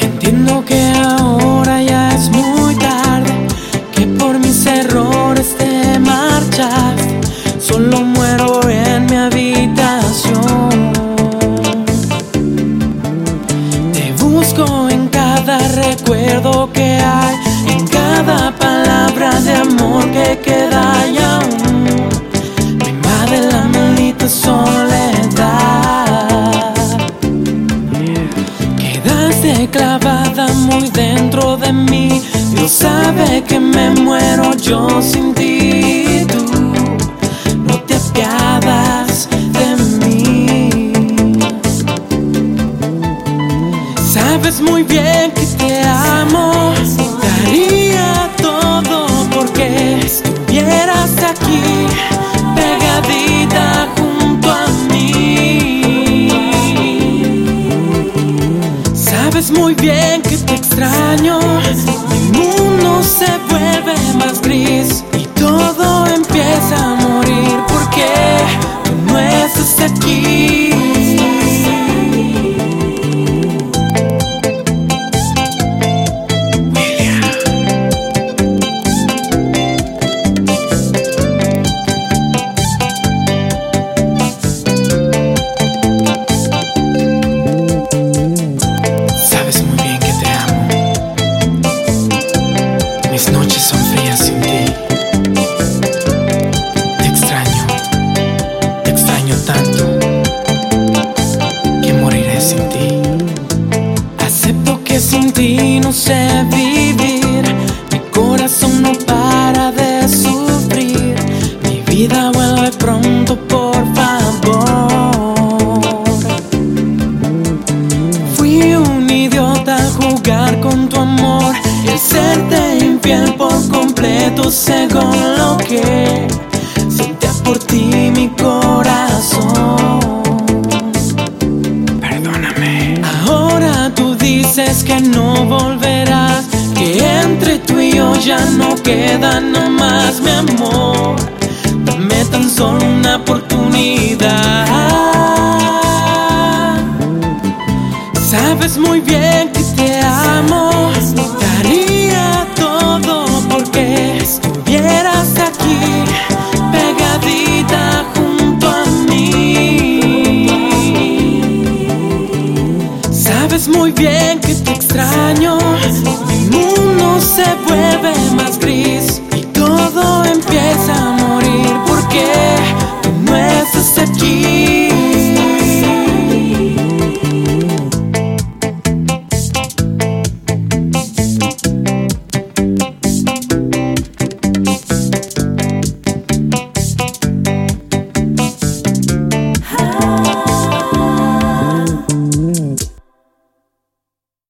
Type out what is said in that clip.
Entiendo que Clavada muy dentro de mí. Dios sabe que me muero yo sin ti. Tú no te apiadas de mí. Sabes muy bien que te amo. Muy bien que te extraño. No sé vivir. Mi corazón no para de sufrir. Mi vida vuelve pronto, por favor. Fui un idiota a jugar con tu amor El serte infiel por completo según lo que Sentía por ti mi corazón que no volverás Que entre tú y yo ya no queda nada más mi amor Dame tan solo una oportunidad Sabes muy bien que te amo. Sabes muy bien que te extraño. Mi mundo se vuelve